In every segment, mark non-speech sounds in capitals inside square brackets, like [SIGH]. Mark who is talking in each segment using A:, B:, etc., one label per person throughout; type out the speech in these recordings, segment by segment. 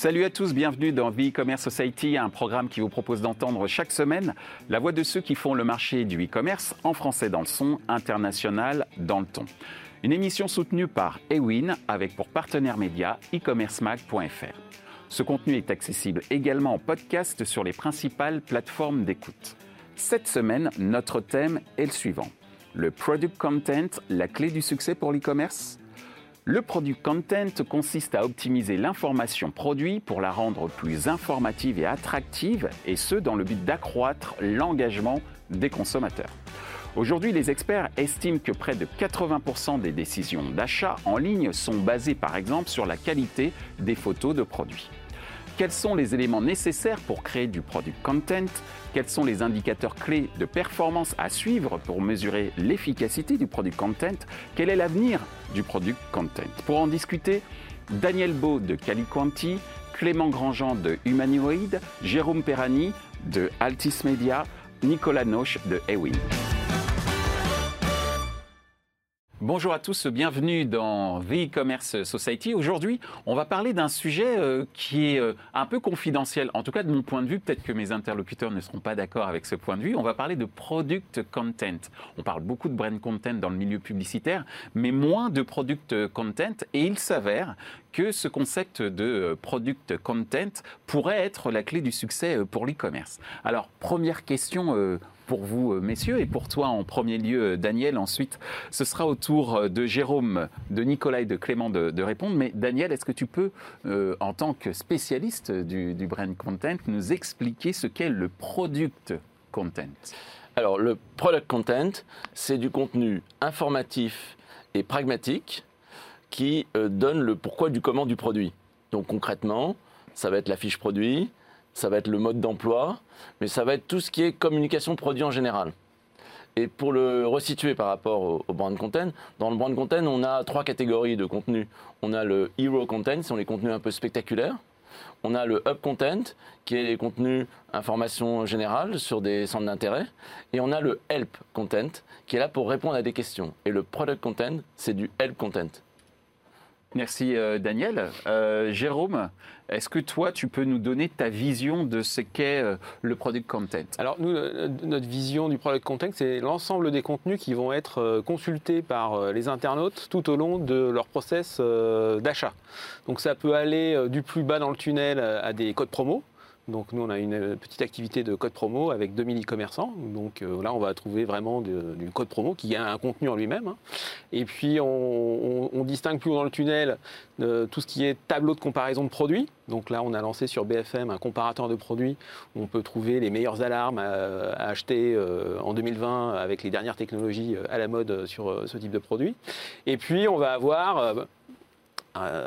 A: Salut à tous, bienvenue dans The E-Commerce Society, un programme qui vous propose d'entendre chaque semaine la voix de ceux qui font le marché du e-commerce en français dans le son, international dans le ton. Une émission soutenue par Ewin avec pour partenaire média e-commercemag.fr. Ce contenu est accessible également en podcast sur les principales plateformes d'écoute. Cette semaine, notre thème est le suivant. Le product content, la clé du succès pour l'e-commerce? Le product content consiste à optimiser l'information produit pour la rendre plus informative et attractive, et ce dans le but d'accroître l'engagement des consommateurs. Aujourd'hui, les experts estiment que près de 80% des décisions d'achat en ligne sont basées par exemple sur la qualité des photos de produits. Quels sont les éléments nécessaires pour créer du product content? Quels sont les indicateurs clés de performance à suivre pour mesurer l'efficacité du product content? Quel est l'avenir du product content? Pour en discuter, Daniel Beau de Caliquanti, Clément Grandjean de Humanoid, Jérôme Perrani de Altis Media, Nicolas Noche de Ewin. Bonjour à tous, bienvenue dans The E-Commerce Society. Aujourd'hui, on va parler d'un sujet euh, qui est euh, un peu confidentiel, en tout cas de mon point de vue. Peut-être que mes interlocuteurs ne seront pas d'accord avec ce point de vue. On va parler de product content. On parle beaucoup de brand content dans le milieu publicitaire, mais moins de product content. Et il s'avère que ce concept de euh, product content pourrait être la clé du succès pour l'e-commerce. Alors, première question pour vous, euh, messieurs, et pour toi en premier lieu, euh, Daniel. Ensuite, ce sera au tour euh, de Jérôme, de Nicolas et de Clément de, répondre. Mais Daniel, est-ce que tu peux, en tant que spécialiste du, du brand content, nous expliquer ce qu'est le product content?
B: Alors, le product content, c'est du contenu informatif et pragmatique qui donne le pourquoi du comment du produit. Donc concrètement, ça va être la fiche produit, ça va être le mode d'emploi, mais ça va être tout ce qui est communication produit en général. Et pour le resituer par rapport au, brand content, dans le brand content, on a trois catégories de contenu. On a le hero content, ce sont les contenus un peu spectaculaires. On a le hub content, qui est les contenus information générale sur des centres d'intérêt. Et on a le help content, qui est là pour répondre à des questions. Et le product content, c'est du help content.
A: Merci euh, Daniel. Euh, Jérôme, est-ce que toi, tu peux nous donner ta vision de ce qu'est euh, le product content?
C: Alors, nous, notre vision du product content, c'est l'ensemble des contenus qui vont être consultés par les internautes tout au long de leur process d'achat. Donc, ça peut aller du plus bas dans le tunnel à des codes promo, donc nous, on a une euh, petite activité de code promo avec 2000 e-commerçants. Donc euh, là, on va trouver vraiment du code promo qui a un contenu en lui-même. Hein. Et puis, on, distingue plus dans le tunnel euh, tout ce qui est tableau de comparaison de produits. Donc là, on a lancé sur BFM un comparateur de produits où on peut trouver les meilleures alarmes à, acheter en 2020 avec les dernières technologies à la mode sur ce type de produit. Et puis, on va avoir euh,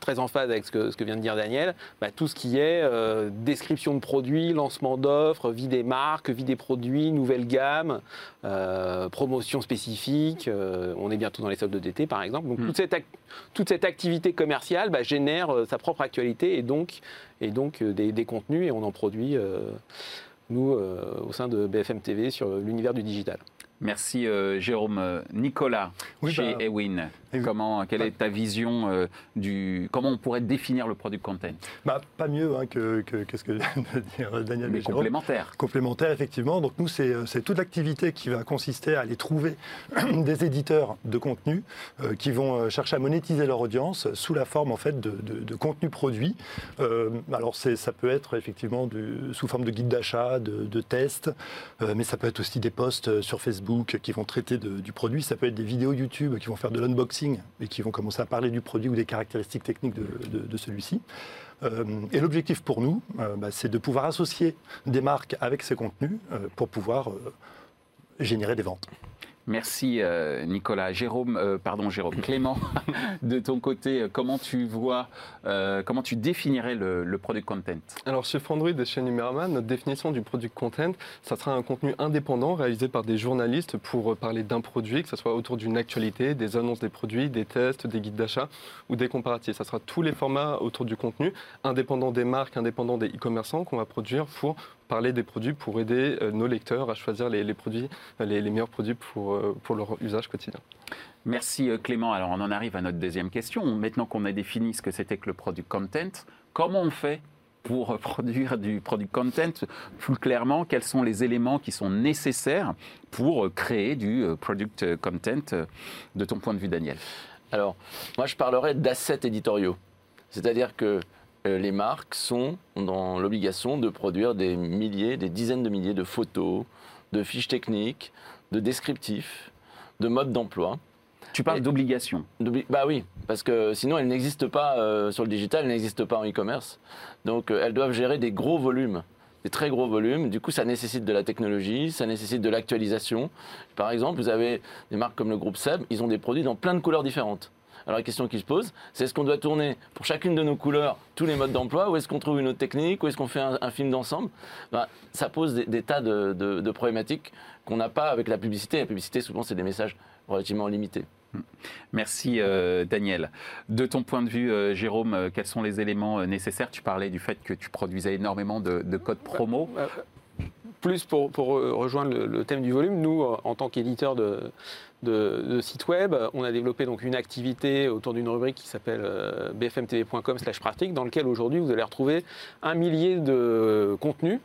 C: très en phase avec ce que, vient de dire Daniel, bah, tout ce qui est euh, description de produits, lancement d'offres, vie des marques, vie des produits, nouvelle gamme, euh, promotion spécifique. on est bientôt dans les soldes d'été, par exemple. Donc, hmm. toute, cette toute, cette activité commerciale bah, génère sa propre actualité et donc, et donc des, des, contenus et on en produit, nous, au sein de BFM TV, sur l'univers du digital.
A: Merci Jérôme. Nicolas, chez bah, Ewin. Comment, quelle est ta vision euh, du. Comment on pourrait définir le product content
D: bah, Pas mieux hein, que, ce que vient de dire Daniel
A: Mais complémentaire.
D: Complémentaire, effectivement. Donc, nous, c'est toute l'activité qui va consister à aller trouver [CLEARS THROAT] des éditeurs de contenu euh, qui vont euh, chercher à monétiser leur audience sous la forme, en fait, de, de, contenu produit. alors, ça peut être effectivement du, sous forme de guide d'achat, de, de tests, mais ça peut être aussi des posts sur Facebook qui vont traiter du produit. Ça peut être des vidéos YouTube qui vont faire de l'unboxing et qui vont commencer à parler du produit ou des caractéristiques techniques de, celui-ci. Euh, et l'objectif pour nous, euh, bah, c'est de pouvoir associer des marques avec ces contenus euh, pour pouvoir générer des ventes.
A: Merci euh, Nicolas. Jérôme, euh, pardon Jérôme, [LAUGHS] Clément, de ton côté, euh, comment tu vois, comment tu définirais le, product content?
E: Alors chez Frandroid et chez Numeraman, notre définition du product content, ça sera un contenu indépendant réalisé par des journalistes pour parler d'un produit, que ce soit autour d'une actualité, des annonces des produits, des tests, des guides d'achat ou des comparatifs. Ça sera tous les formats autour du contenu, indépendant des marques, indépendant des e-commerçants qu'on va produire pour parler des produits pour aider euh, nos lecteurs à choisir les, produits, les, meilleurs produits pour, euh, pour leur usage quotidien.
A: Merci euh, Clément. Alors on en arrive à notre deuxième question. Maintenant qu'on a défini ce que c'était que le product content, comment on fait pour [LAUGHS] produire du product content? Plus clairement, quels sont les éléments qui sont nécessaires pour créer du product content de ton point de vue, Daniel?
B: Alors, moi, je parlerais d'assets éditoriaux. C'est-à-dire que les marques sont dans l'obligation de produire des milliers, des dizaines de milliers de photos, de fiches techniques, de descriptifs, de modes d'emploi.
A: Tu parles d'obligation
B: Bah oui, parce que sinon elles n'existent pas euh, sur le digital, elles n'existent pas en e-commerce. Donc euh, elles doivent gérer des gros volumes, des très gros volumes. Du coup, ça nécessite de la technologie, ça nécessite de l'actualisation. Par exemple, vous avez des marques comme le groupe Seb, ils ont des produits dans plein de couleurs différentes. Alors la question qui se pose, c'est est-ce qu'on doit tourner pour chacune de nos couleurs tous les modes d'emploi, ou est-ce qu'on trouve une autre technique, ou est-ce qu'on fait un, film d'ensemble? Ben, Ça pose des, tas de, problématiques qu'on n'a pas avec la publicité. La publicité, souvent, c'est des messages relativement limités.
A: Merci euh, Daniel. De ton point de vue, euh, Jérôme, euh, quels sont les éléments nécessaires? Tu parlais du fait que tu produisais énormément de, codes promo. Bah, bah,
C: plus pour, rejoindre le, thème du volume, nous, en tant qu'éditeur de, de, site web. On a développé une activité autour d'une rubrique qui s'appelle euh, bfmtv.com/pratique, dans lequel aujourd'hui vous allez retrouver un millier de contenus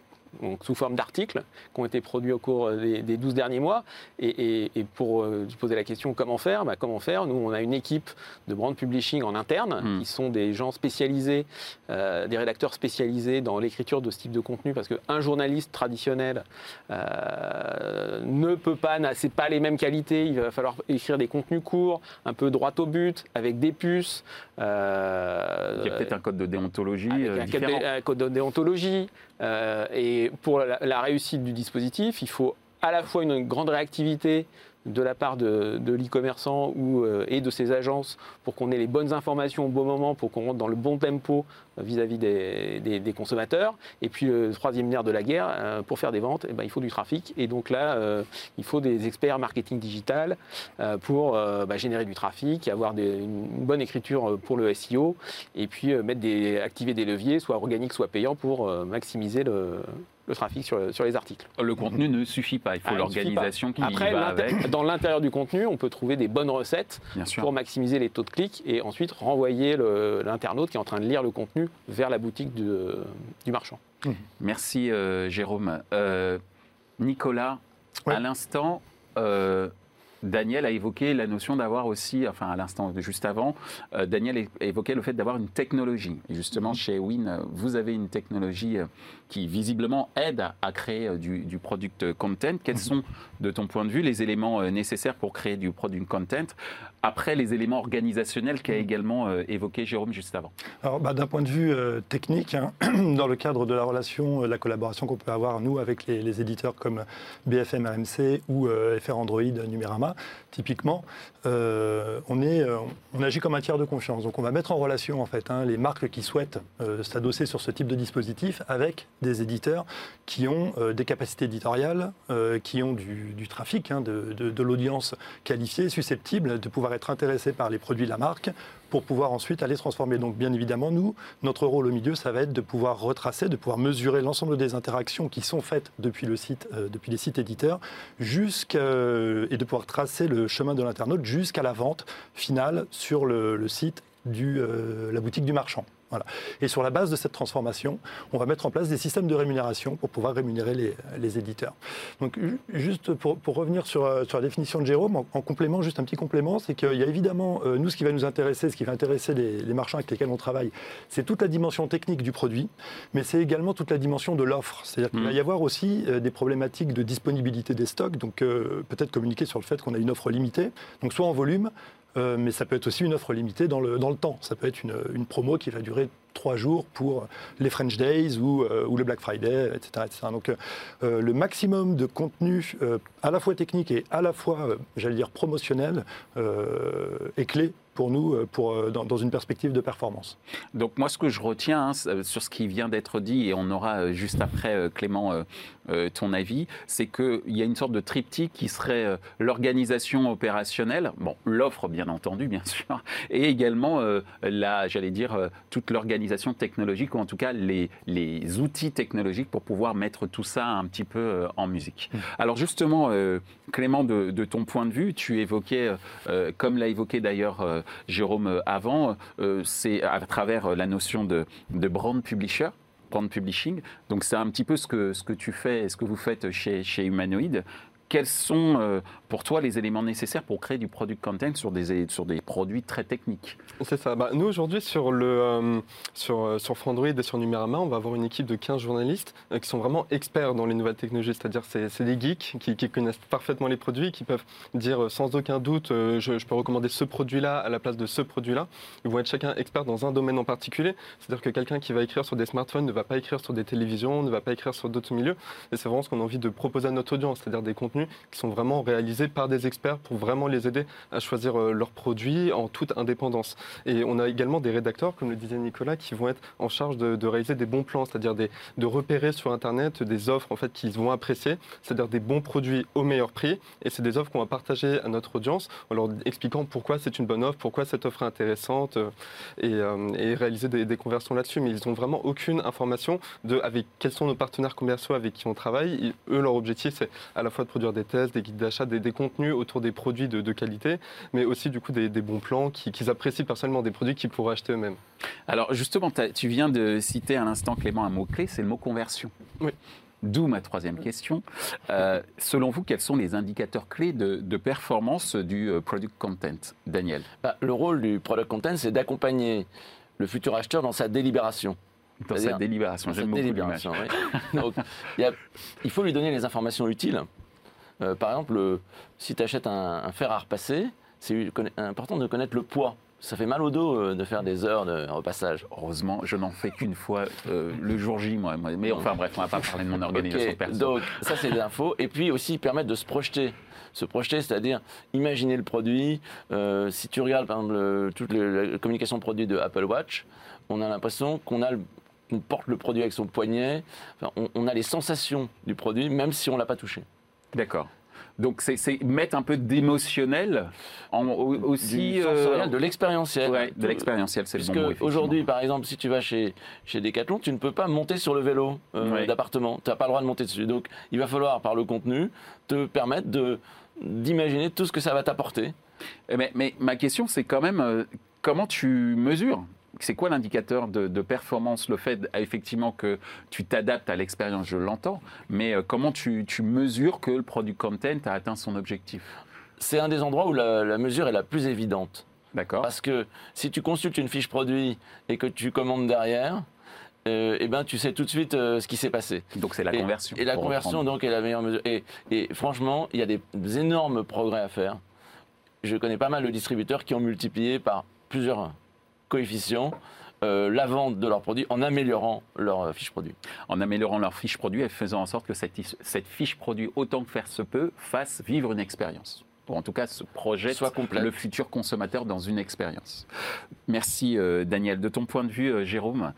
C: sous forme d'articles qui ont été produits au cours des, des 12 derniers mois. Et, pour euh, poser la question comment faire, bah, comment faire? Nous, on a une équipe de brand publishing en interne hmm. qui sont des gens spécialisés, euh, des rédacteurs spécialisés dans l'écriture de ce type de contenu parce qu'un journaliste traditionnel euh, ne peut pas, c'est pas les mêmes qualités. Il va falloir écrire des contenus courts, un peu droit au but, avec des puces.
A: il y a peut-être un code de déontologie.
C: Avec un, code de, déontologie. et pour la, réussite du dispositif, il faut à la fois une grande réactivité de la part de, l'e-commerçant euh, et de ses agences pour qu'on ait les bonnes informations au bon moment, pour qu'on rentre dans le bon tempo vis-à-vis des, consommateurs. Et puis le troisième nerf de la guerre, euh, pour faire des ventes, eh ben, il faut du trafic. Et donc là, euh, il faut des experts marketing digital pour bah, générer du trafic, avoir une bonne écriture pour le SEO, et puis mettre des, activer des leviers, soit organiques, soit payants, pour maximiser le, le trafic sur, les articles.
A: Le contenu ne suffit pas, il faut ah, l'organisation qui
C: Après,
A: va avec.
C: Dans l'intérieur du contenu, on peut trouver des bonnes recettes pour maximiser les taux de clics et ensuite renvoyer l'internaute qui est en train de lire le contenu vers la boutique du marchand.
A: Mmh. Merci euh, Jérôme. Euh, Nicolas, à l'instant, euh, Daniel a évoqué la notion d'avoir aussi, enfin à l'instant juste avant, euh, Daniel a évoqué le fait d'avoir une technologie. Et justement, mhm. chez Win, vous avez une technologie euh, qui visiblement aide à, créer du, du, product content. Quels mhm. sont, de ton point de vue, les éléments nécessaires pour créer du product content? Après les éléments organisationnels qu'a également euh, évoqué Jérôme juste avant
D: Alors, bah, d'un point de vue euh, technique, hein, [CLEARS THROAT] dans le cadre de la relation, euh, la collaboration qu'on peut avoir, nous, avec les, éditeurs comme BFM AMC ou FR Android Numérama, typiquement, on, est, on agit comme un tiers de confiance. Donc, on va mettre en relation, en fait, hein, les marques qui souhaitent s'adosser sur ce type de dispositif avec des éditeurs qui ont des capacités éditoriales, qui ont du, trafic, hein, de, de l'audience qualifiée, susceptible de pouvoir être intéressé par les produits de la marque pour pouvoir ensuite aller transformer. Donc bien évidemment, nous, notre rôle au milieu, ça va être de pouvoir retracer, de pouvoir mesurer l'ensemble des interactions qui sont faites depuis, euh, les sites éditeurs, euh, et de pouvoir tracer le chemin de l'internaute jusqu'à la vente finale sur le, site de euh, la boutique du marchand. Et sur la base de cette transformation, on va mettre en place des systèmes de rémunération pour pouvoir rémunérer les, éditeurs. Donc, juste pour, revenir sur, euh, sur, la définition de Jérôme, en, complément, juste un petit complément, c'est qu'il y a évidemment, euh, nous, ce qui va nous intéresser, ce qui va intéresser les, marchands avec lesquels on travaille, c'est toute la dimension technique du produit, mais c'est également toute la dimension de l'offre. C'est-à-dire qu'il va y mmh. avoir aussi euh, des problématiques de disponibilité des stocks, donc peut-être communiquer sur le fait qu'on a une offre limitée, donc soit en volume, euh, mais ça peut être aussi une offre limitée dans le, dans le temps. Ça peut être une, une, promo qui va durer trois jours pour les French Days ou, euh, ou le Black Friday, etc. Donc euh, le maximum de contenu à la fois technique et à la fois, j'allais dire, promotionnel est clé pour nous euh, pour, euh, dans, une perspective de performance.
A: Donc moi, ce que je retiens hein, sur ce qui vient d'être dit, et on aura euh, juste après, Clément, ton avis, c'est qu'il y a une sorte de triptyque qui serait l'organisation opérationnelle, bon, l'offre bien entendu, bien sûr, [LAUGHS] et également, la, j'allais dire, toute l'organisation technologique, ou en tout cas les, les, outils technologiques pour pouvoir mettre tout ça un petit peu en musique. Mmh. Alors justement, Clément, de, de, ton point de vue, tu évoquais, comme l'a évoqué d'ailleurs Jérôme avant, c'est à travers la notion de, de brand publisher brand publishing. Donc c'est un petit peu ce que, ce que tu fais, ce que vous faites chez, chez Humanoid quels sont euh, pour toi les éléments nécessaires pour créer du product content sur des, sur des produits très techniques
E: C'est ça. Bah, nous, aujourd'hui, sur, le, euh, sur, euh, sur et sur Numérama, on va avoir une équipe de 15 journalistes qui sont vraiment experts dans les nouvelles technologies. C'est-à-dire c'est, des geeks qui, connaissent parfaitement les produits, qui peuvent dire sans aucun doute, je, peux recommander ce produit-là à la place de ce produit-là. Ils vont être chacun expert dans un domaine en particulier. C'est-à-dire que quelqu'un qui va écrire sur des smartphones ne va pas écrire sur des télévisions, ne va pas écrire sur d'autres milieux. Et c'est vraiment ce qu'on a envie de proposer à notre audience, c'est-à-dire des contenus qui sont vraiment réalisés par des experts pour vraiment les aider à choisir euh, leurs produits en toute indépendance. Et on a également des rédacteurs, comme le disait Nicolas, qui vont être en charge de, réaliser des bons plans, c'est-à-dire de repérer sur Internet des offres en fait, qu'ils vont apprécier, c'est-à-dire des bons produits au meilleur prix. Et c'est des offres qu'on va partager à notre audience en leur expliquant pourquoi c'est une bonne offre, pourquoi cette offre est intéressante euh, euh, et, réaliser des, conversions là-dessus. Mais ils n'ont vraiment aucune information de avec quels sont nos partenaires commerciaux avec qui on travaille. eux, leur objectif, c'est à la fois de produire des tests, des guides d'achat, des, contenus autour des produits de, qualité, mais aussi du coup des, bons plans qu'ils apprécient personnellement, des produits qu'ils pourraient acheter eux-mêmes.
A: Alors justement, tu viens de citer à l'instant Clément un mot-clé, c'est le mot conversion.
E: Oui.
A: D'où ma troisième question. Euh, selon vous, quels sont les indicateurs clés de, performance du euh, product content Daniel?
B: Bah, Le rôle du product content, c'est d'accompagner le futur acheteur dans sa délibération.
A: Dans sa délibération, j'aime beaucoup
B: l'image. il faut lui donner les informations utiles euh, par exemple, euh, si tu achètes un, fer à repasser, c'est important de connaître le poids. Ça fait mal au dos euh, de faire des heures de repassage.
A: Heureusement, je n'en fais qu'une fois le jour J, moi. Mais enfin, bref, on ne va pas parler de mon organisation personnelle.
B: Donc, ça, c'est des infos. Et puis aussi, permettre de se projeter se projeter, c'est-à-dire imaginer le produit. si tu regardes par exemple toute la communication produit de Apple Watch, on a l'impression qu'on a porte le produit avec son poignet. on, on, a les sensations du produit, même si on ne l'a pas touché.
A: D'accord. Donc c'est mettre un peu d'émotionnel aussi
B: euh, de l'expérientiel.
A: Ouais, de l'expérientiel, c'est le bon mot.
B: Aujourd'hui, par exemple, si tu vas chez chez Decathlon, tu ne peux pas monter sur le vélo euh, d'appartement. Tu n'as pas le droit de monter dessus. Donc il va falloir par le contenu te permettre de d'imaginer tout ce que ça va t'apporter.
A: Mais, mais, ma question, c'est quand même euh, comment tu mesures c'est quoi l'indicateur de, performance Le fait effectivement que tu t'adaptes à l'expérience, je l'entends, mais euh, comment tu, mesures que le produit content a atteint son objectif?
B: C'est un des endroits où la, mesure est la plus évidente.
A: D'accord.
B: Parce que si tu consultes une fiche produit et que tu commandes derrière, euh, eh ben, tu sais tout de suite euh, ce qui s'est passé.
A: Donc c'est la conversion.
B: Et la conversion donc est la meilleure mesure. Et, et franchement, il y a des énormes progrès à faire. Je connais pas mal de distributeurs qui ont multiplié par plusieurs coefficient euh, la vente de leurs produits en améliorant leur euh, fiche produit.
A: En améliorant leur fiche produit et faisant en sorte que cette, cette fiche produit, autant que faire se peut, fasse vivre une expérience ou en tout cas se projette le futur consommateur dans une expérience. Merci euh, Daniel. De ton point de vue, Jérôme,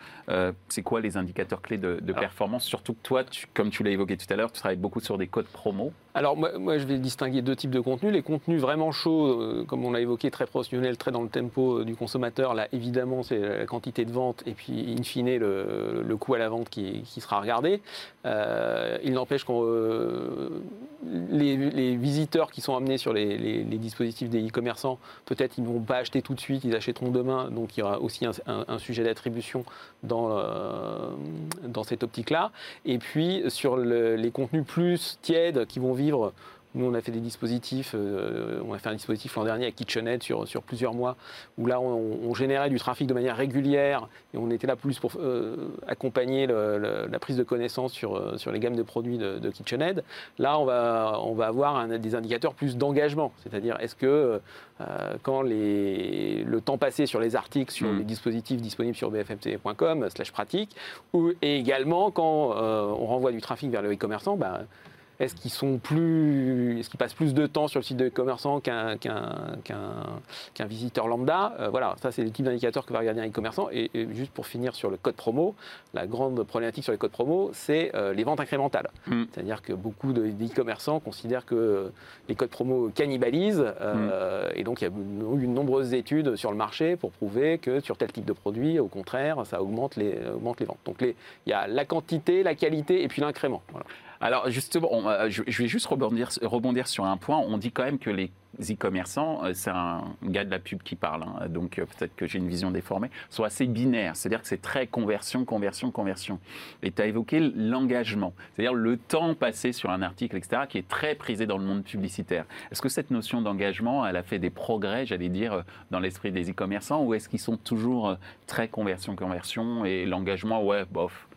A: c'est quoi les indicateurs clés de, performance? Surtout que toi, comme tu l'as évoqué tout à l'heure, tu travailles beaucoup sur des codes promo.
C: Alors moi, je vais distinguer deux types de contenus. Les contenus vraiment chauds, euh, comme on l'a évoqué, très professionnels, très dans le tempo euh, du consommateur. Là, évidemment, c'est la quantité de vente et puis, in fine, le, coût à la vente qui, sera regardé. Euh, il n'empêche que les, visiteurs qui sont amenés sur les, dispositifs des e-commerçants, peut-être ils ne vont pas acheter tout de suite, ils achèteront demain. Donc il y aura aussi un, sujet d'attribution dans, dans cette optique-là. Et puis sur les contenus plus tièdes qui vont vivre nous, on a fait des dispositifs, euh, on a fait un dispositif l'an dernier à KitchenAid sur, sur plusieurs mois, où là, on, générait du trafic de manière régulière et on était là plus pour euh, accompagner la prise de connaissance sur, euh, sur les gammes de produits de, de KitchenAid. Là, on va, on va avoir des indicateurs plus d'engagement, c'est-à-dire est-ce que quand les, le temps passé sur les articles, sur mm. les dispositifs disponibles sur bfmtv.com, slash pratique, ou, et également quand on renvoie du trafic vers le e-commerçant, bah, est-ce qu'ils sont plus, est-ce qu'ils passent plus de temps sur le site de commerçant qu'un qu'un visiteur lambda? Euh, Voilà, ça c'est le type d'indicateur que va regarder un e-commerçant. Et, juste pour finir sur le code promo, la grande problématique sur les codes promo, c'est euh, les ventes incrémentales. Hmm. C'est-à-dire que beaucoup d'e-commerçants considèrent que les codes promo cannibalisent. Euh, hmm. Et donc il y a eu de nombreuses études sur le marché pour prouver que sur tel type de produit, au contraire, ça augmente les, augmente les ventes. Donc les, il y a la quantité, la qualité et puis l'incrément. Voilà.
A: Alors justement, euh, je, vais juste rebondir, sur un point. On dit quand même que les e-commerçants, euh, c'est un gars de la pub qui parle, hein, donc euh, peut-être que j'ai une vision déformée, sont assez binaires. C'est-à-dire que c'est très conversion, conversion, conversion. Et tu as évoqué l'engagement, c'est-à-dire le temps passé sur un article, etc., qui est très prisé dans le monde publicitaire. Est-ce que cette notion d'engagement, elle a fait des progrès, j'allais dire, dans l'esprit des e-commerçants, ou est-ce qu'ils sont toujours très conversion, conversion, et l'engagement, ouais, bof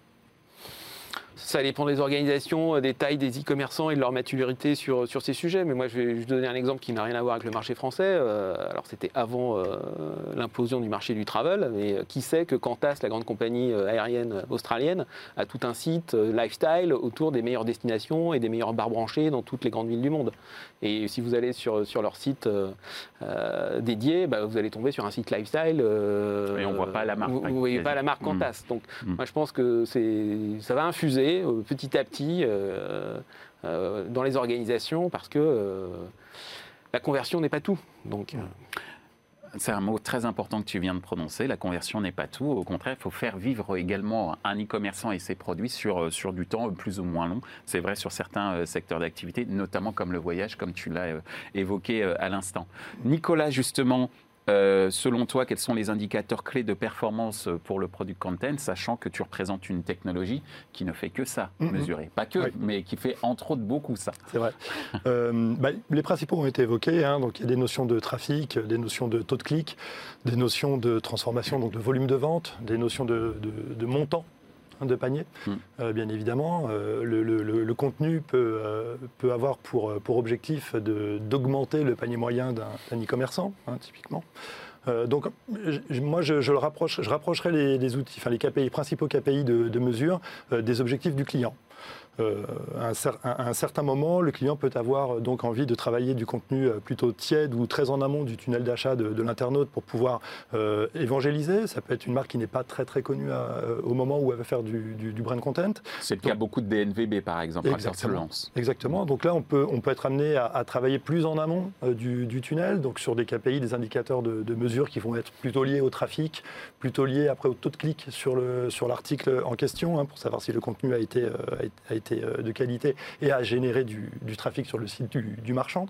C: Ça dépend des organisations, euh, des tailles des e-commerçants et de leur maturité sur, sur ces sujets. Mais moi, je vais juste donner un exemple qui n'a rien à voir avec le marché français. Euh, alors, c'était avant euh, l'implosion du marché du travel. Mais qui sait que Qantas, la grande compagnie aérienne australienne, a tout un site lifestyle autour des meilleures destinations et des meilleurs bars branchés dans toutes les grandes villes du monde. Et si vous allez sur, sur leur site euh, dédié, bah, vous allez tomber sur un site lifestyle.
A: Et on voit pas la marque,
C: Vous
A: hein,
C: ne voyez
A: quasi.
C: pas la marque
A: Mm.
C: Qantas. Donc,
A: Mm.
C: moi, je pense que ça va infuser euh, petit à petit euh, euh, dans les organisations parce que la conversion n'est pas tout. Donc,
A: C'est un mot très important que tu viens de prononcer. La conversion n'est pas tout. Au contraire, il faut faire vivre également un e-commerçant et ses produits sur, sur du temps plus ou moins long. C'est vrai sur certains secteurs d'activité, notamment comme le voyage, comme tu l'as évoqué à l'instant. Nicolas, justement, euh, selon toi, quels sont les indicateurs clés de performance pour le product content, sachant que tu représentes une technologie qui ne fait que ça, mesurer. Pas que,
D: Oui.
A: mais qui fait entre autres beaucoup ça.
D: C'est vrai. [LAUGHS] Euh, bah, les principaux ont été évoqués. hein. donc, il y a des notions de trafic, des notions de taux de clic, des notions de transformation, donc de volume de vente, des notions de, de- de montant de panier,
A: Mm.
D: Euh, bien évidemment. Euh, le, le- le- le contenu peut, euh, peut avoir pour, pour objectif d'augmenter le panier moyen d'un e-commerçant, hein, typiquement. Donc, moi, je, je le rapproche, je rapprocherai les, les outils, enfin les KPI, principaux KPI de, de mesure des objectifs du client. Euh, à, un cer- à un certain moment, le client peut avoir euh, donc envie de travailler du contenu euh, plutôt tiède ou très en amont du tunnel d'achat de, de l'internaute pour pouvoir évangéliser. Ça peut être une marque qui n'est pas très très connue à- au moment où elle va faire du, du- du brand content.
A: C'est le cas beaucoup de DNVB, par exemple,
D: Exactement. Exactement. Donc là, on peut, on peut être amené à, à travailler plus en amont du, du tunnel, donc sur des KPI, des indicateurs de, de mesure qui vont être plutôt liés au trafic, plutôt liés après au taux de clic sur le sur l'article en question, hein, pour savoir si le contenu a été, a été- euh, de qualité et a généré du, trafic sur le site du, marchand.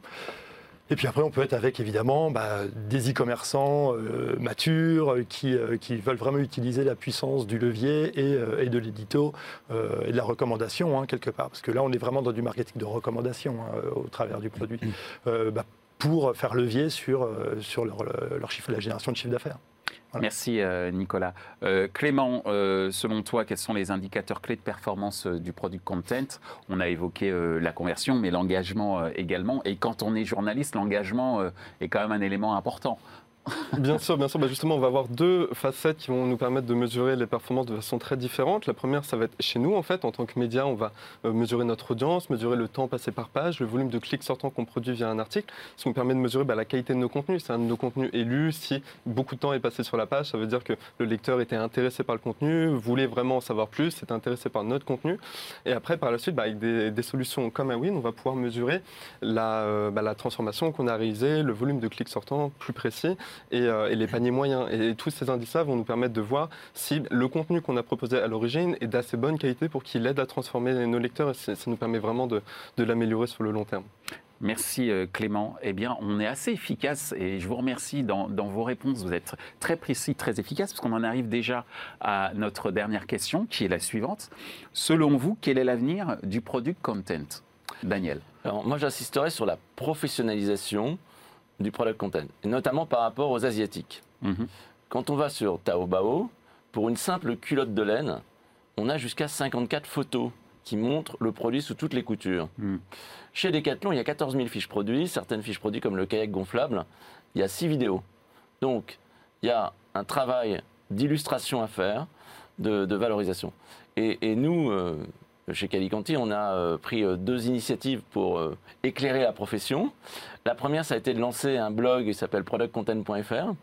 D: Et puis après, on peut être avec évidemment bah, des e-commerçants euh, matures euh, qui, qui veulent vraiment utiliser la puissance du levier et, de l'édito et de la recommandation, hein, quelque part. Parce que là, on est vraiment dans du marketing de recommandation hein, au travers du produit, bah, pour faire levier sur, sur leur chiffre, la génération de chiffre d'affaires.
A: Merci euh, Nicolas. Euh, Clément, euh, selon toi, quels sont les indicateurs clés de performance du product content? On a évoqué la conversion, mais l'engagement également. Et quand on est journaliste, l'engagement est quand même un élément important.
E: Bien sûr, bien sûr. Bah, justement, on va avoir deux facettes qui vont nous permettre de mesurer les performances de façon très différente. La première, ça va être chez nous, en fait, en tant que média, on va euh, mesurer notre audience, mesurer le temps passé par page, le volume de clics sortants qu'on produit via un article, ce qui nous permet de mesurer bah, la qualité de nos contenus. C'est un de nos contenus élus. Si beaucoup de temps est passé sur la page, ça veut dire que le lecteur était intéressé par le contenu, voulait vraiment en savoir plus, était intéressé par notre contenu. Et après, par la suite, bah, avec des, solutions comme Awin, on va pouvoir mesurer euh, la transformation qu'on a réalisée, le volume de clics sortants plus précis et, euh, et les paniers moyens. Et, tous ces indices-là vont nous permettre de voir si le contenu qu'on a proposé à l'origine est d'assez bonne qualité pour qu'il aide à transformer nos lecteurs. Et ça nous permet vraiment de, de l'améliorer sur le long terme.
A: Merci euh, Clément. Eh bien, on est assez efficace et je vous remercie dans, dans vos réponses. Vous êtes très précis, très efficace, parce qu'on en arrive déjà à notre dernière question, qui est la suivante. Selon vous, quel est l'avenir du product content? Daniel.
B: Alors, moi, j'insisterai sur la professionnalisation du product content, et notamment par rapport aux Asiatiques.
A: Mhm.
B: Quand on va sur Taobao, pour une simple culotte de laine, on a jusqu'à 54 photos qui montrent le produit sous toutes les coutures.
A: Mm.
B: Chez Decathlon, il y a 14 000 fiches produits. Certaines fiches produits, comme le kayak gonflable, il y a 6 vidéos. Donc, il y a un travail d'illustration à faire, de, de valorisation. Et, et nous, euh, chez Calicanti, on a euh, pris euh, deux initiatives pour euh, éclairer la profession. La première, ça a été de lancer un blog qui s'appelle productcontent.fr.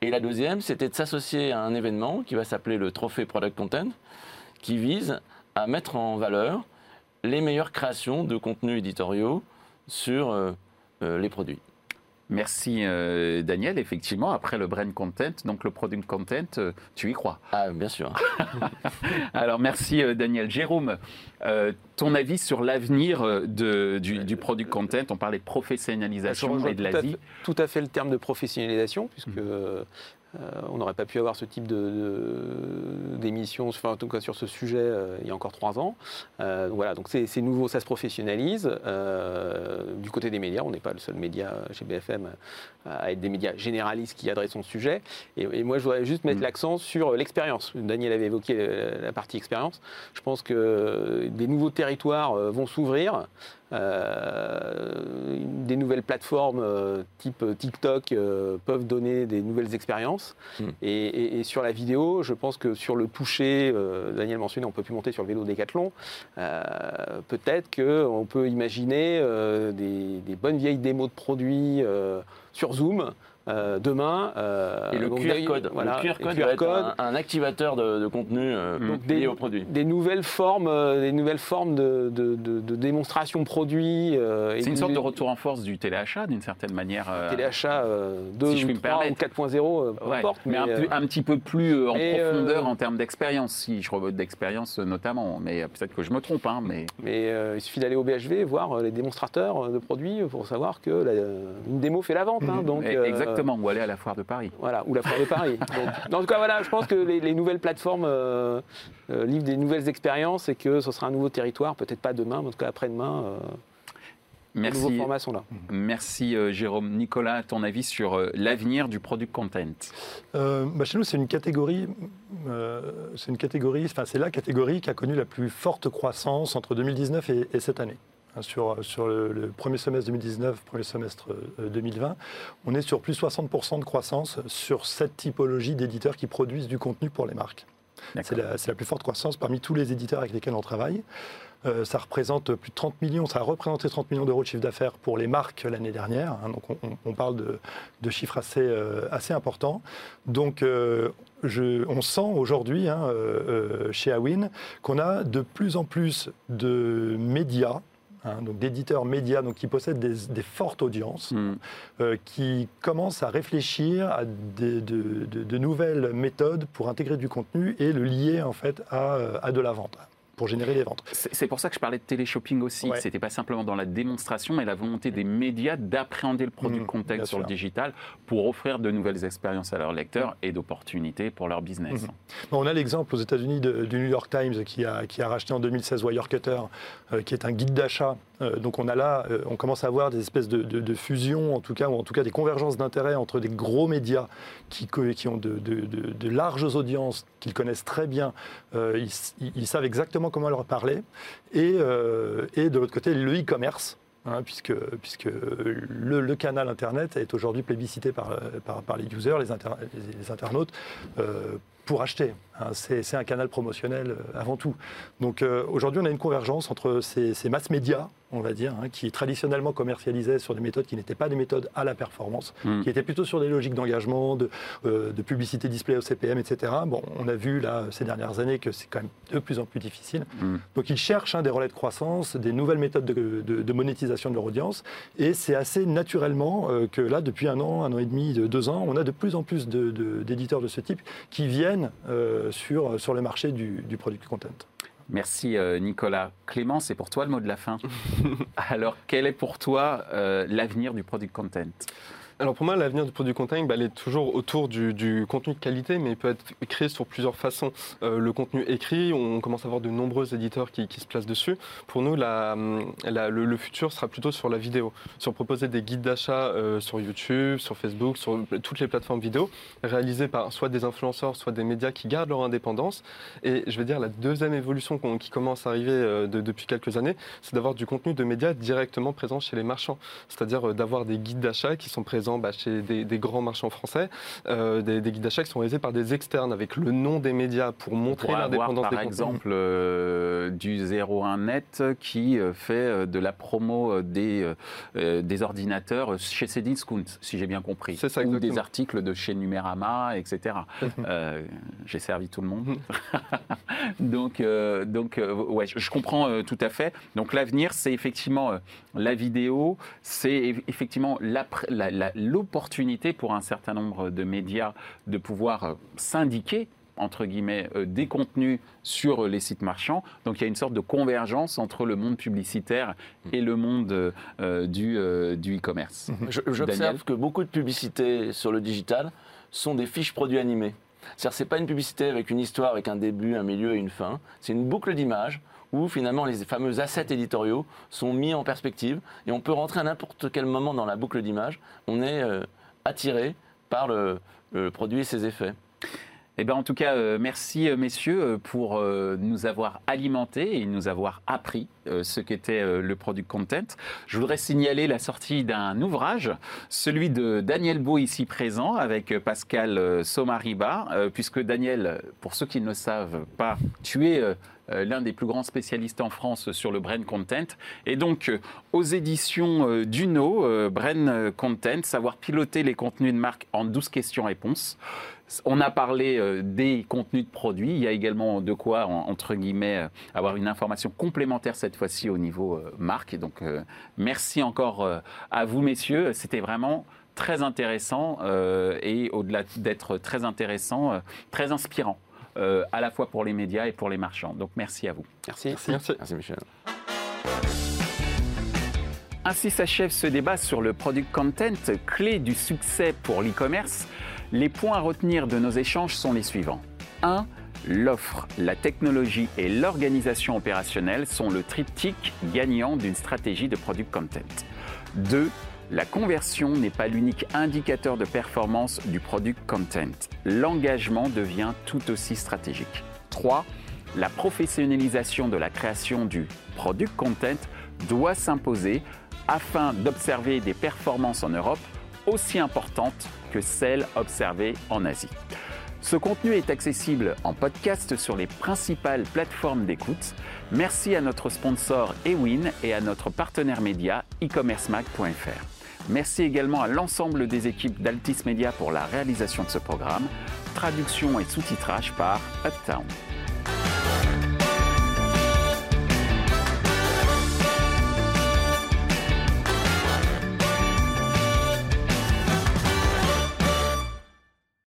B: Et la deuxième, c'était de s'associer à un événement qui va s'appeler le Trophée Product Content, qui vise à mettre en valeur les meilleures créations de contenus éditoriaux sur les produits.
A: Merci euh, Daniel. Effectivement, après le brand content, donc le product content, euh, tu y crois.
B: Ah, bien sûr. [LAUGHS]
A: Alors merci euh, Daniel. Jérôme, euh, ton avis sur l'avenir du, du product content? On parlait de professionnalisation
C: rejoins
A: et de
C: tout, à
A: l'Asie.
C: fait, tout à fait le terme de professionnalisation, puisque euh, on n'aurait pas pu avoir ce type de- de- d'émission, enfin, en tout cas sur ce sujet, euh, il y a encore trois ans. Euh, voilà, donc c'est nouveau, ça se professionnalise. Euh, du côté des médias, on n'est pas le seul média chez BFM à être des médias généralistes qui adressent son sujet. Et, et moi, je voudrais juste mettre
A: Mm.
C: l'accent sur l'expérience. Daniel avait évoqué euh, la partie expérience. Je pense que des nouveaux territoires euh, vont s'ouvrir. Euh, des nouvelles plateformes euh, type TikTok euh, peuvent donner des nouvelles expériences.
B: Mm.
C: Et, et- et sur la vidéo, je pense que sur le toucher, euh, Daniel mentionnait, on peut plus monter sur le vélo Décathlon. Euh, Peut-être qu'on peut imaginer euh, des, des bonnes vieilles démos de produits euh, sur Zoom. Euh, demain. euh,
B: Et le
C: donc
B: QR
C: d'ailleurs,
B: code.
C: voilà,
B: le QR
C: et
B: code
C: QR
B: va être
C: code,
B: un, un activateur de, de contenu euh,
A: Donc
B: lié
C: des-
B: au produit.
C: des nouvelles formes, euh, des nouvelles formes de, de, de- de démonstration produit. euh, et
A: C'est une sorte de retour en force du téléachat d'une certaine manière. euh,
C: téléachat euh, 2
A: si
C: ou
A: puis me
C: 3 ou
A: permettre.
C: 4.0, euh, peu
A: Ouais,
C: importe.
A: mais, un,
C: euh,
A: peu- un petit peu plus en
C: euh,
A: profondeur en termes d'expérience, si je revote d'expérience notamment, mais peut-être que je me trompe, hein, mais
C: mais, euh, il suffit d'aller au BHV et voir les démonstrateurs de produits pour savoir que la- une démo fait la vente. hein,
D: Mhm.
C: donc, euh,
A: exactement, ou aller à la foire de Paris.
C: Voilà, ou la foire de Paris. [LAUGHS] Donc, en tout cas, voilà, je pense que les, les nouvelles plateformes euh, euh, livrent des nouvelles expériences et que ce sera un nouveau territoire, peut-être pas demain, mais en tout cas après-demain, euh, les nouveaux
A: Merci,
C: formats sont là.
A: merci euh, Jérôme. Nicolas, ton avis sur euh, l'avenir du product content?
D: Euh, bah, chez nous, c'est une catégorie, euh, c'est une catégorie, enfin c'est la catégorie qui a connu la plus forte croissance entre 2019 et, et cette année. Hein, Sur, sur le, le premier semestre 2019, premier semestre euh, 2020, on est sur plus 60% de croissance sur cette typologie d'éditeurs qui produisent du contenu pour les marques. C'est la, plus forte croissance parmi tous les éditeurs avec lesquels on travaille. Euh, ça représente plus de 30 millions, ça a représenté 30 millions d'euros de chiffre d'affaires pour les marques l'année dernière. hein, donc on, on- on parle de, de chiffres assez, euh, assez importants. Donc euh, je- on sent aujourd'hui hein, euh, euh, chez Awin qu'on a de plus en plus de médias. Hein, donc d'éditeurs médias donc, qui possèdent des, des fortes audiences,
A: Hmm.
D: euh, qui commencent à réfléchir à des- de, de- de nouvelles méthodes pour intégrer du contenu et le lier en fait à, euh, à de la vente, pour générer des ventes.
A: C'est pour ça que je parlais de téléshopping aussi.
D: Ouais.
A: C'était pas simplement dans la démonstration, mais la volonté des médias d'appréhender le produit
D: Mmh,
A: content
D: bien
A: sur le digital pour offrir de nouvelles expériences à leurs lecteurs et d'opportunités pour leur business.
D: Mmh. On a l'exemple aux États-Unis du New York Times qui a, qui a racheté en 2016 Wirecutter, euh, qui est un guide d'achat. Euh, donc on a là, euh, on commence à avoir des espèces de, de, de fusions, en tout cas, ou en tout cas des convergences d'intérêts entre des gros médias qui, qui ont de, de- larges audiences, qu'ils connaissent très bien. Euh, ils, savent exactement comment leur parler. Et, et de l'autre côté, le e-commerce. hein, puisque, puisque le, canal Internet est aujourd'hui plébiscité par, par, les users, les, inter- les- les internautes, pour acheter. hein. c'est un canal promotionnel avant tout. Donc aujourd'hui, on a une convergence entre ces, ces masses médias, on va dire, hein, qui traditionnellement commercialisaient sur des méthodes qui n'étaient pas des méthodes à la performance,
A: Mm.
D: qui étaient plutôt sur des logiques d'engagement, de, euh, de publicité display au CPM, etc. Bon, on a vu là ces dernières années que c'est quand même de plus en plus difficile.
A: Mm.
D: Donc ils cherchent hein, des relais de croissance, des nouvelles méthodes de, de- de monétisation de leur audience. Et c'est assez naturellement euh, que là, depuis un an, un an et demi, de- deux ans, on a de plus en plus d'éditeurs de, ce type qui viennent euh, sur, sur le marché du, du product content.
A: Merci euh, Nicolas. Clément, c'est pour toi le mot de la fin. [LAUGHS] Alors, quel est pour toi euh, l'avenir du product content?
E: Alors pour moi, l'avenir du produit content, bah, il est toujours autour du, contenu de qualité, mais il peut être créé sur plusieurs façons. Euh, le contenu écrit, on commence à avoir de nombreux éditeurs qui, se placent dessus. Pour nous, le, futur sera plutôt sur la vidéo, sur proposer des guides d'achat euh, sur YouTube, sur Facebook, sur toutes les plateformes vidéo, réalisés par soit des influenceurs, soit des médias qui gardent leur indépendance. Et je vais dire, la deuxième évolution qui commence à arriver euh, de- depuis quelques années, c'est d'avoir du contenu de médias directement présent chez les marchands. C'est-à-dire d'avoir des guides d'achat qui sont présents bah, chez des, des grands marchands français, euh, des, des guides d'achat qui sont réalisés par des externes avec le nom des médias pour montrer l'indépendance
A: par
E: des contenus.
A: exemple euh, du 01net qui euh, fait de la promo des, euh, des ordinateurs chez Cdiscount, si j'ai bien compris.
E: C'est ça,
A: Ou des articles de chez Numérama, etc. [LAUGHS] J'ai servi tout le monde. [LAUGHS] donc, euh, donc euh, ouais, je, je comprends tout à fait. Donc l'avenir, c'est effectivement la vidéo, c'est eff- effectivement la- l'opportunité pour un certain nombre de médias de pouvoir euh, syndiquer entre guillemets, euh, des contenus sur les sites marchands. Donc il y a une sorte de convergence entre le monde publicitaire et le monde euh, du, euh, du e-commerce. Daniel
B: J'observe que beaucoup de publicités sur le digital sont des fiches produits animés. C'est-à-dire, c'est pas une publicité avec une histoire, avec un début, un milieu et une fin. C'est une boucle d'images où finalement les fameux assets éditoriaux sont mis en perspective et on peut rentrer à n'importe quel moment dans la boucle d'images. On est euh, attiré par le, produit et ses effets.
A: Eh ben, en tout cas, euh, merci euh, messieurs pour nous avoir alimentés et nous avoir appris ce qu'était le product content. Je voudrais signaler la sortie d'un ouvrage, celui de Daniel Beau ici présent avec Pascal Somariba, puisque Daniel, pour ceux qui ne savent pas, tu es l'un des plus grands spécialistes en France sur le brand content. Et donc, euh, aux éditions euh, d'Uno, euh, Brand Content, savoir piloter les contenus de marque en 12 questions-réponses. On a parlé euh, des contenus de produits. Il y a également de quoi, en- entre guillemets, euh, avoir une information complémentaire cette fois-ci au niveau euh, marque. Et donc, euh, merci encore euh, à vous, messieurs. C'était vraiment très intéressant euh, et au-delà d'être très intéressant, euh, très inspirant. Euh, à la fois pour les médias et pour les marchands. Donc merci à vous.
C: Merci.
E: Merci.
B: Merci Michel.
A: Ainsi s'achève ce débat sur le product content, clé du succès pour l'e-commerce. Les points à retenir de nos échanges sont les suivants. 1. L'offre, la technologie et l'organisation opérationnelle sont le triptyque gagnant d'une stratégie de product content. 2. La conversion n'est pas l'unique indicateur de performance du product content. L'engagement devient tout aussi stratégique. 3. La professionnalisation de la création du product content doit s'imposer afin d'observer des performances en Europe aussi importantes que celles observées en Asie. Ce contenu est accessible en podcast sur les principales plateformes d'écoute. Merci à notre sponsor Ewin et à notre partenaire média e-commercemag.fr. Merci également à l'ensemble des équipes d'Altis Media pour la réalisation de ce programme. Traduction et sous-titrage par Uptown.